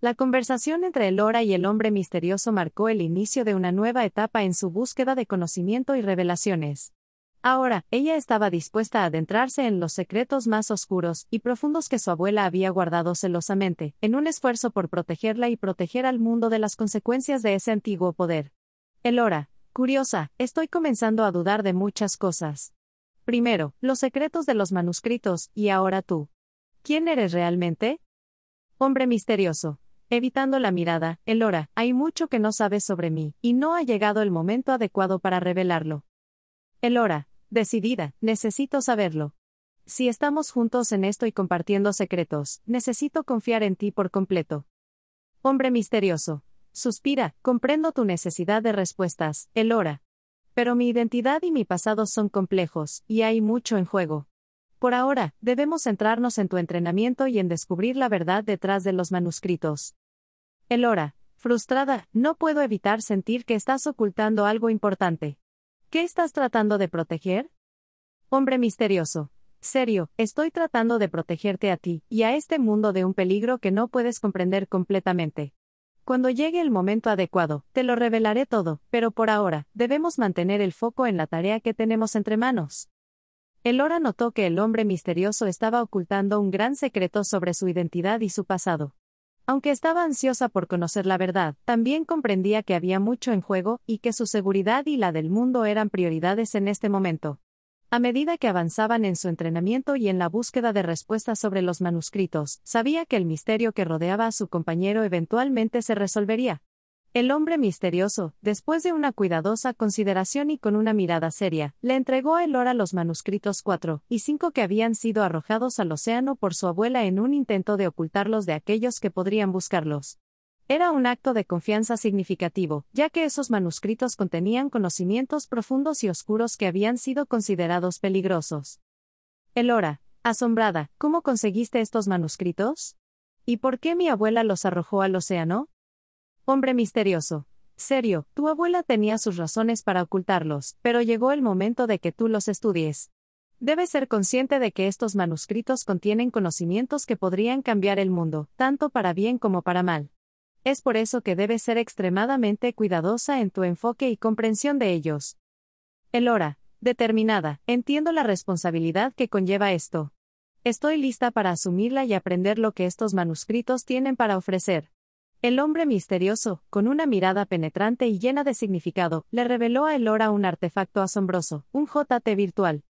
La conversación entre Elora y el hombre misterioso marcó el inicio de una nueva etapa en su búsqueda de conocimiento y revelaciones. Ahora, ella estaba dispuesta a adentrarse en los secretos más oscuros y profundos que su abuela había guardado celosamente, en un esfuerzo por protegerla y proteger al mundo de las consecuencias de ese antiguo poder. Elora, curiosa, estoy comenzando a dudar de muchas cosas. Primero, los secretos de los manuscritos, y ahora tú. ¿Quién eres realmente? Hombre misterioso. Evitando la mirada, Elora, hay mucho que no sabes sobre mí, y no ha llegado el momento adecuado para revelarlo. Elora, decidida, necesito saberlo. Si estamos juntos en esto y compartiendo secretos, necesito confiar en ti por completo. Hombre misterioso. Suspira, comprendo tu necesidad de respuestas, Elora. Pero mi identidad y mi pasado son complejos, y hay mucho en juego. Por ahora, debemos centrarnos en tu entrenamiento y en descubrir la verdad detrás de los manuscritos. Elora, frustrada, no puedo evitar sentir que estás ocultando algo importante. ¿Qué estás tratando de proteger? Hombre misterioso. Serio, estoy tratando de protegerte a ti y a este mundo de un peligro que no puedes comprender completamente. Cuando llegue el momento adecuado, te lo revelaré todo, pero por ahora, debemos mantener el foco en la tarea que tenemos entre manos. Elora notó que el hombre misterioso estaba ocultando un gran secreto sobre su identidad y su pasado. Aunque estaba ansiosa por conocer la verdad, también comprendía que había mucho en juego y que su seguridad y la del mundo eran prioridades en este momento. A medida que avanzaban en su entrenamiento y en la búsqueda de respuestas sobre los manuscritos, sabía que el misterio que rodeaba a su compañero eventualmente se resolvería. El hombre misterioso, después de una cuidadosa consideración y con una mirada seria, le entregó a Elora los manuscritos 4 y 5 que habían sido arrojados al océano por su abuela en un intento de ocultarlos de aquellos que podrían buscarlos. Era un acto de confianza significativo, ya que esos manuscritos contenían conocimientos profundos y oscuros que habían sido considerados peligrosos. Elora, asombrada, ¿cómo conseguiste estos manuscritos? ¿Y por qué mi abuela los arrojó al océano? Hombre misterioso. Serio, tu abuela tenía sus razones para ocultarlos, pero llegó el momento de que tú los estudies. Debes ser consciente de que estos manuscritos contienen conocimientos que podrían cambiar el mundo, tanto para bien como para mal. Es por eso que debes ser extremadamente cuidadosa en tu enfoque y comprensión de ellos. Elora, determinada, entiendo la responsabilidad que conlleva esto. Estoy lista para asumirla y aprender lo que estos manuscritos tienen para ofrecer. El hombre misterioso, con una mirada penetrante y llena de significado, le reveló a Elora un artefacto asombroso, un JT virtual.